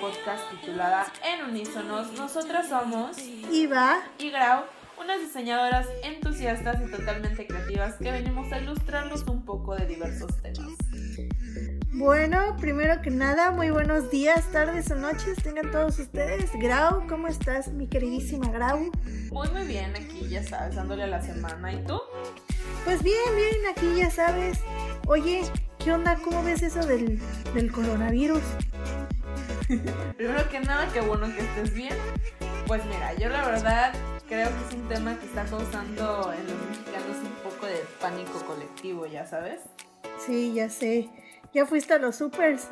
podcast titulada En Unísonos. Nosotras somos Iva y Grau, unas diseñadoras entusiastas y totalmente creativas que venimos a ilustrarlos un poco de diversos temas. Bueno, primero que nada, muy buenos días, tardes o noches tengan todos ustedes. Grau, ¿cómo estás, mi queridísima Grau? Muy, muy bien, aquí ya sabes, dándole a la semana. ¿Y tú? Pues bien, bien, aquí ya sabes. Oye, ¿qué onda? ¿Cómo ves eso del, del coronavirus? Primero que nada, qué bueno que estés bien. Pues mira, yo la verdad creo que es un tema que está causando en los mexicanos un poco de pánico colectivo, ya sabes. Sí, ya sé. ¿Ya fuiste a los supers?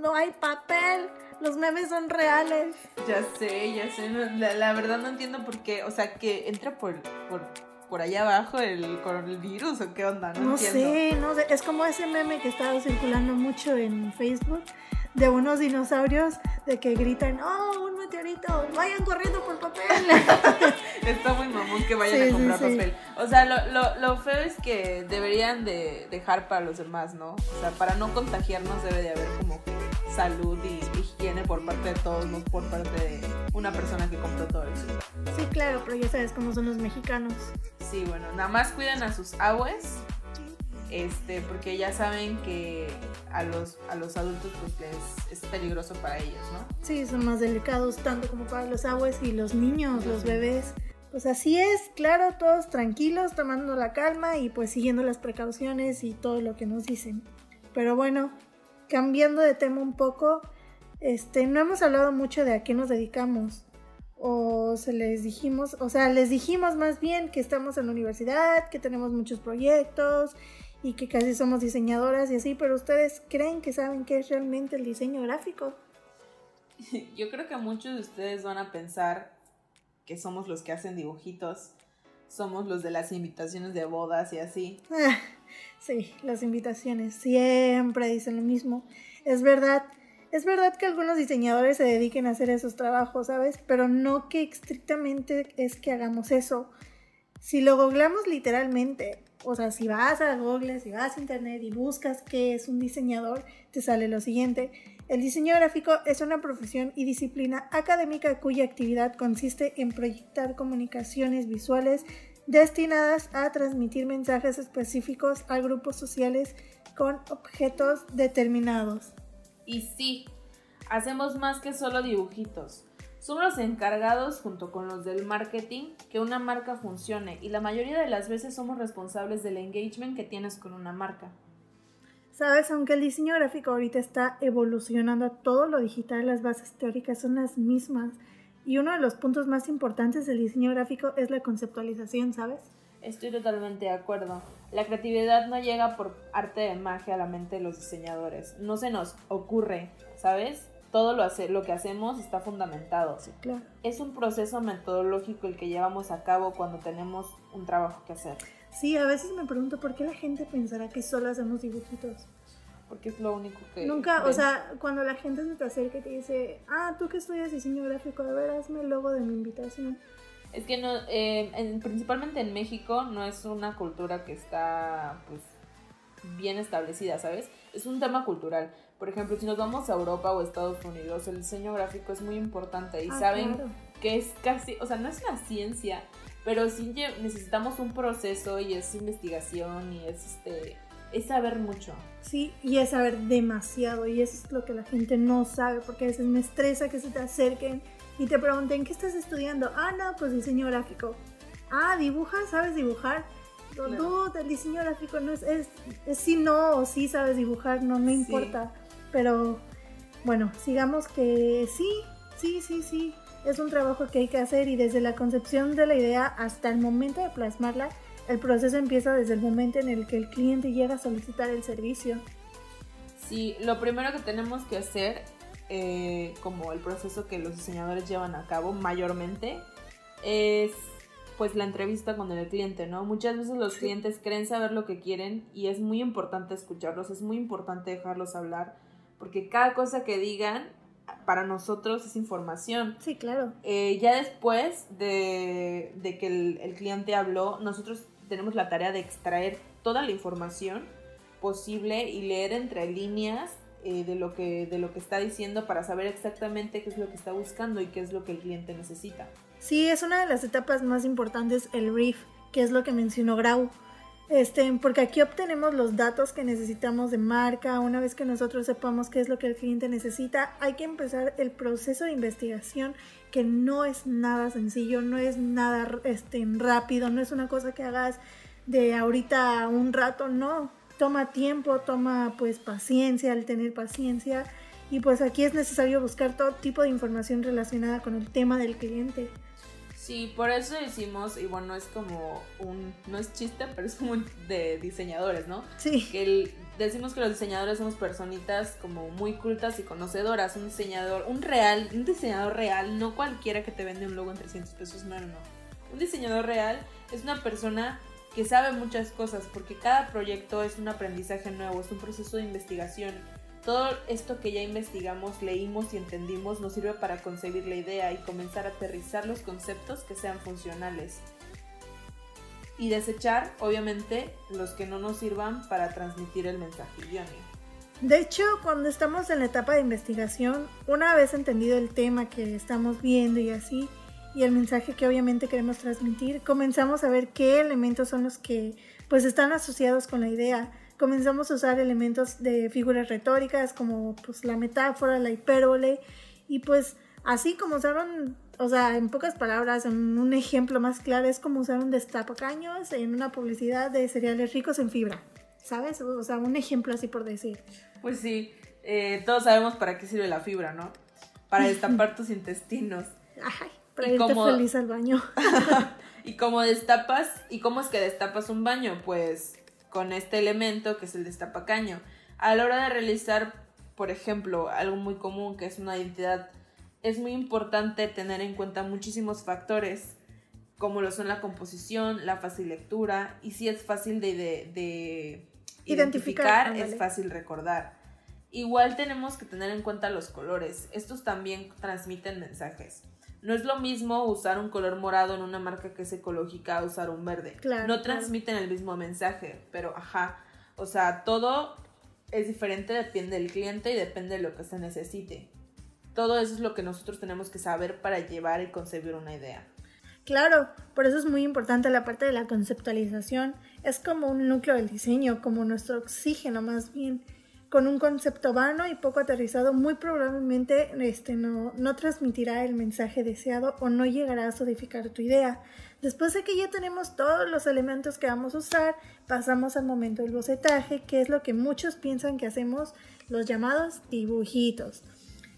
No hay papel. Los memes son reales. Ya sé, ya sé. la, la verdad no entiendo por qué. O sea, que entra por, por, por allá abajo el coronavirus o qué onda. No, No entiendo. sé, no sé. Es como ese meme que estaba circulando mucho en Facebook de unos dinosaurios de que gritan, ¡Oh, un meteorito! ¡Vayan corriendo por papel! Está muy mamón que vayan Sí, a comprar sí. papel. O sea, lo, lo, lo feo es que deberían de dejar para los demás, ¿no? O sea, para no contagiarnos debe de haber como salud y higiene por parte de todos, no por parte de una persona que compró todo el sí, claro, pero ya sabes cómo son los mexicanos. Sí, bueno, nada más cuiden a sus aguas. Este, porque ya saben que a los, a los adultos pues les es peligroso para ellos, ¿no? Sí, son más delicados tanto como para los aguas y los niños, los bebés. Pues así es, claro, todos tranquilos, tomando la calma y pues siguiendo las precauciones y todo lo que nos dicen. Pero bueno, cambiando de tema un poco, este, no hemos hablado mucho de a qué nos dedicamos. O se les dijimos, o sea, les dijimos más bien que estamos en la universidad, que tenemos muchos proyectos y que casi somos diseñadoras y así, pero ustedes creen que saben qué es realmente el diseño gráfico. Yo creo que muchos de ustedes van a pensar que somos los que hacen dibujitos, somos los de las invitaciones de bodas y así. Ah, sí, las invitaciones siempre dicen lo mismo. Es verdad, es verdad que algunos diseñadores se dediquen a hacer esos trabajos, ¿sabes? Pero no que estrictamente es que hagamos eso. Si lo googleamos literalmente, o sea, si vas a Google, si vas a Internet y buscas qué es un diseñador, te sale lo siguiente. El diseño gráfico es una profesión y disciplina académica cuya actividad consiste en proyectar comunicaciones visuales destinadas a transmitir mensajes específicos a grupos sociales con objetos determinados. Y sí, hacemos más que solo dibujitos. Somos los encargados, junto con los del marketing, que una marca funcione y la mayoría de las veces somos responsables del engagement que tienes con una marca. Sabes, aunque el diseño gráfico ahorita está evolucionando a todo lo digital, las bases teóricas son las mismas. Y uno de los puntos más importantes del diseño gráfico es la conceptualización, ¿sabes? Estoy totalmente de acuerdo. La creatividad no llega por arte de magia a la mente de los diseñadores. No se nos ocurre, ¿sabes? Todo lo, hace, lo que hacemos está fundamentado. Sí, claro. Es un proceso metodológico el que llevamos a cabo cuando tenemos un trabajo que hacer. Sí, a veces me pregunto por qué la gente pensará que solo hacemos dibujitos. Porque es lo único que... Nunca, o sea, cuando la gente se te acerca y te dice, ah, tú que estudias diseño gráfico, a ver, hazme el logo de mi invitación. Es que no, eh, en- principalmente en México no es una cultura que está pues bien establecida, ¿sabes? Es un tema cultural. Por ejemplo, si nos vamos a Europa o Estados Unidos, el diseño gráfico es muy importante y Ah, saben claro. que es casi, o sea, no es una ciencia, pero sí necesitamos un proceso y es investigación y es este es saber mucho. Sí, y es saber demasiado, y eso es lo que la gente no sabe, porque a veces me estresa que se te acerquen y te pregunten, ¿qué estás estudiando? Ah, no, pues diseño gráfico. Ah, ¿dibujas? ¿Sabes dibujar? No. Dude, el diseño gráfico no es, es, es sí, no, o sí sabes dibujar, no, no Sí. importa. Pero, bueno, sigamos que sí, sí, sí, sí, es un trabajo que hay que hacer y desde la concepción de la idea hasta el momento de plasmarla, el proceso empieza desde el momento en el que el cliente llega a solicitar el servicio. Sí, lo primero que tenemos que hacer, eh, como el proceso que los diseñadores llevan a cabo mayormente, es pues la entrevista con el cliente, ¿no? Muchas veces los clientes creen saber lo que quieren y es muy importante escucharlos, es muy importante dejarlos hablar, porque cada cosa que digan para nosotros es información. Sí, claro. Eh, ya después de, de que el, el cliente habló, nosotros tenemos la tarea de extraer toda la información posible y leer entre líneas eh, de, lo que, de lo que está diciendo para saber exactamente qué es lo que está buscando y qué es lo que el cliente necesita. Sí, es una de las etapas más importantes el brief, que es lo que mencionó Grau. Este, porque aquí obtenemos los datos que necesitamos de marca. Una vez que nosotros sepamos qué es lo que el cliente necesita, hay que empezar el proceso de investigación que no es nada sencillo, no es nada este, rápido, no es una cosa que hagas de ahorita a un rato, no. Toma tiempo, toma pues paciencia, al tener paciencia. Y pues aquí es necesario buscar todo tipo de información relacionada con el tema del cliente. Sí, por eso decimos, y bueno, es como un, no es chiste, pero es como de diseñadores, ¿no? Sí. Que decimos que los diseñadores somos personitas como muy cultas y conocedoras. Un diseñador, un real, un diseñador real, no cualquiera que te vende un logo en 300 pesos, no, no, no. Un diseñador real es una persona que sabe muchas cosas, porque cada proyecto es un aprendizaje nuevo, es un proceso de investigación todo esto que ya investigamos, leímos y entendimos nos sirve para concebir la idea y comenzar a aterrizar los conceptos que sean funcionales. Y desechar, obviamente, los que no nos sirvan para transmitir el mensaje. De hecho, cuando estamos en la etapa de investigación, una vez entendido el tema que estamos viendo y así, y el mensaje que obviamente queremos transmitir, comenzamos a ver qué elementos son los que pues están asociados con la idea comenzamos a usar elementos de figuras retóricas como pues la metáfora, la hipérbole y pues así como usaron, o sea, en pocas palabras, en un ejemplo más claro es como usar un destapacaños en una publicidad de cereales ricos en fibra, ¿sabes? O sea, un ejemplo así por decir. Pues sí, eh, todos sabemos para qué sirve la fibra, ¿no? Para destapar tus intestinos. Ay, para irte feliz al baño. y como destapas, ¿y cómo es que destapas un baño? Pues con este elemento que es el destapacaño. A la hora de realizar, por ejemplo, algo muy común que es una identidad, es muy importante tener en cuenta muchísimos factores, como lo son la composición, la fácil lectura, y si es fácil de, identificar, es fácil recordar. Igual tenemos que tener en cuenta los colores, estos también transmiten mensajes. No es lo mismo usar un color morado en una marca que es ecológica a usar un verde. no transmiten el mismo mensaje, pero ajá. O sea, todo es diferente, depende del cliente y depende de lo que se necesite. Todo eso es lo que nosotros tenemos que saber para llevar y concebir una idea. Claro, por eso es muy importante la parte de la conceptualización. Es como un núcleo del diseño, como nuestro oxígeno más bien con un concepto vano y poco aterrizado, muy probablemente este, no, no transmitirá el mensaje deseado o no llegará a sodificar tu idea. Después de que ya tenemos todos los elementos que vamos a usar, pasamos al momento del bocetaje, que es lo que muchos piensan que hacemos, los llamados dibujitos.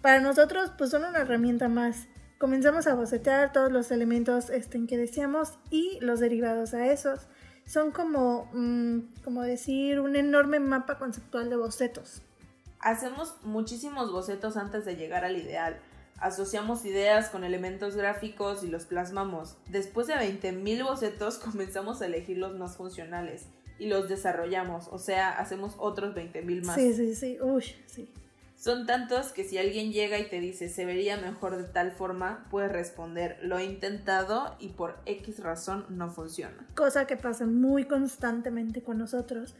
Para nosotros, pues son una herramienta más. Comenzamos a bocetear todos los elementos este, que deseamos y los derivados a esos son como, mm, como decir, un enorme mapa conceptual de bocetos. Hacemos muchísimos bocetos antes de llegar al ideal. Asociamos ideas con elementos gráficos y los plasmamos. Después de 20.000 bocetos comenzamos a elegir los más funcionales y los desarrollamos, o sea, hacemos otros 20.000 más. Sí, sí, sí, uy, sí. Son tantos que si alguien llega y te dice se vería mejor de tal forma, puedes responder lo he intentado y por X razón no funciona. Cosa que pasa muy constantemente con nosotros.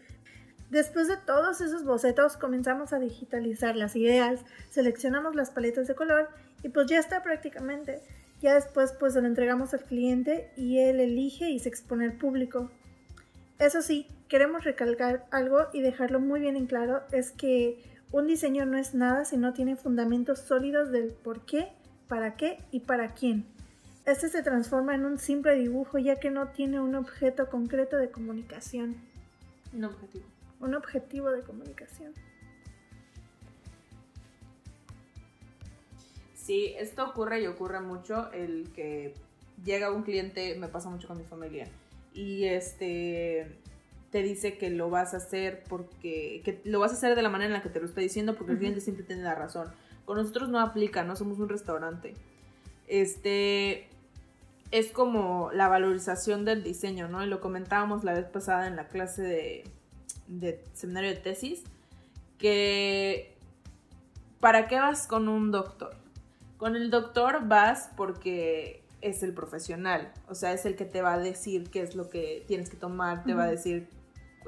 Después de todos esos bocetos comenzamos a digitalizar las ideas, seleccionamos las paletas de color y pues ya está prácticamente. Ya después pues lo entregamos al cliente y él elige y se expone al público. Eso sí, queremos recalcar algo y dejarlo muy bien en claro, es que un diseño no es nada si no tiene fundamentos sólidos del por qué, para qué y para quién. Este se transforma en un simple dibujo ya que no tiene un objeto concreto de comunicación. Un objetivo. Un objetivo de comunicación. Sí, esto ocurre y ocurre mucho el que llega un cliente, me pasa mucho con mi familia, y este te dice que lo vas a hacer porque que lo vas a hacer de la manera en la que te lo está diciendo porque el cliente siempre tiene la razón. Con nosotros no aplica, no somos un restaurante. Este es como la valorización del diseño, ¿no? Y lo comentábamos la vez pasada en la clase de, de seminario de tesis, que ¿para qué vas con un doctor? Con el doctor vas porque es el profesional, o sea, es el que te va a decir qué es lo que tienes que tomar, te va a decir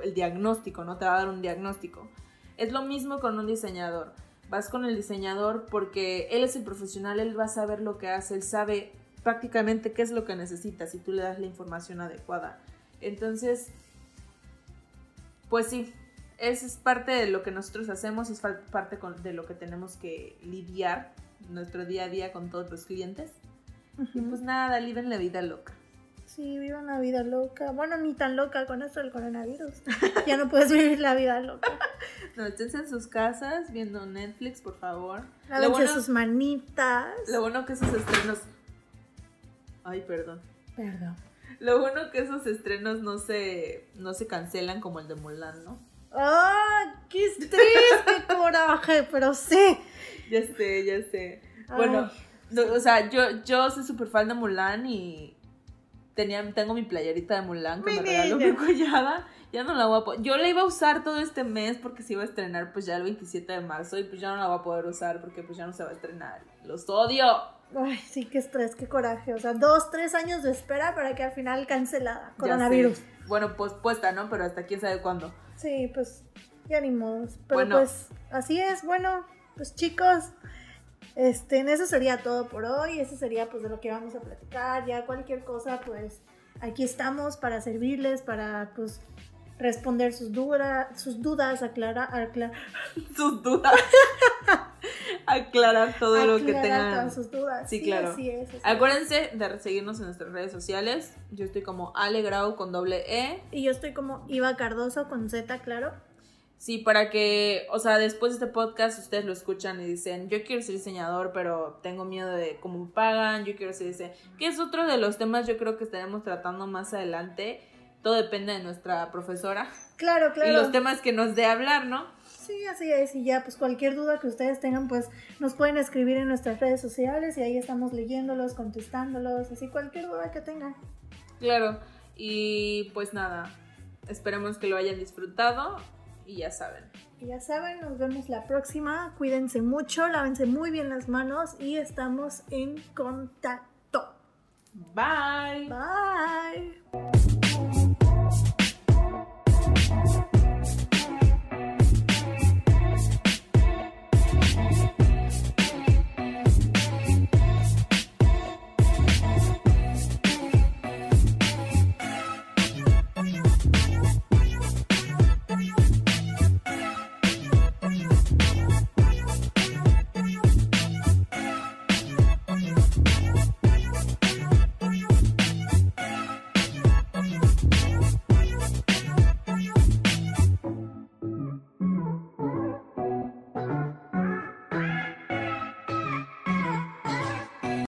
el diagnóstico, ¿no? Te va a dar un diagnóstico. Es lo mismo con un diseñador. Vas con el diseñador porque él es el profesional, él va a saber lo que hace, él sabe prácticamente qué es lo que necesitas si tú le das la información adecuada. Entonces, pues sí, es, es parte de lo que nosotros hacemos, es parte de lo que tenemos que lidiar nuestro día a día con todos los clientes. Y pues nada, viven la vida loca. Sí, vivan la vida loca. Bueno, ni tan loca con esto del coronavirus. ya no puedes vivir la vida loca. No, estén en sus casas viendo Netflix, por favor. Lo Lávense bueno, sus manitas. lo bueno que esos estrenos... Ay, perdón. Perdón. Lo bueno que esos estrenos no se, no se cancelan como el de Mulan, ¿no? ¡Ah! ¡Qué estrés! ¡Qué coraje! Pero sí. Ya sé, ya sé. Bueno, no, o sea, yo, yo soy súper fan de Mulan y tenía, tengo mi playerita de Mulan que Mi me regaló mi cuñada. Ya no la voy a poder. Yo la iba a usar todo este mes porque se iba a estrenar pues ya el 27 de marzo y pues ya no la voy a poder usar porque pues ya no se va a estrenar. Los odio. Ay, sí, qué estrés, qué coraje. O sea, dos, tres años de espera para que al final cancelada. Coronavirus. Bueno, pospuesta, ¿no? Pero hasta quién sabe cuándo. Sí, pues ya ni modos. Pero Bueno. pues así es. Bueno, pues chicos, este, en eso sería todo por hoy. Eso sería pues de lo que vamos a platicar. Ya cualquier cosa, pues aquí estamos para servirles, para pues responder sus dudas, sus dudas, aclarar, aclarar, Sus dudas. Aclarar todo lo que tengan. todas sus dudas. Sí, claro. Así es. así es. Acuérdense de seguirnos en nuestras redes sociales. Yo estoy como Alegrau con doble E. Y yo estoy como Iva Cardoso con Z, claro. Sí, para que, o sea, después de este podcast ustedes lo escuchan y dicen, yo quiero ser diseñador, pero tengo miedo de cómo pagan, yo quiero ser diseñador. Que es otro de los temas yo creo que estaremos tratando más adelante. Todo depende de nuestra profesora Claro, claro. y los temas que nos dé hablar, ¿no? Sí, así es. Y ya, pues cualquier duda que ustedes tengan, pues nos pueden escribir en nuestras redes sociales y ahí estamos leyéndolos, contestándolos, así cualquier duda que tengan. Claro. Y pues nada, esperemos que lo hayan disfrutado y ya saben. Ya saben, nos vemos la próxima. Cuídense mucho, lávense muy bien las manos y estamos en contacto. Bye. Bye.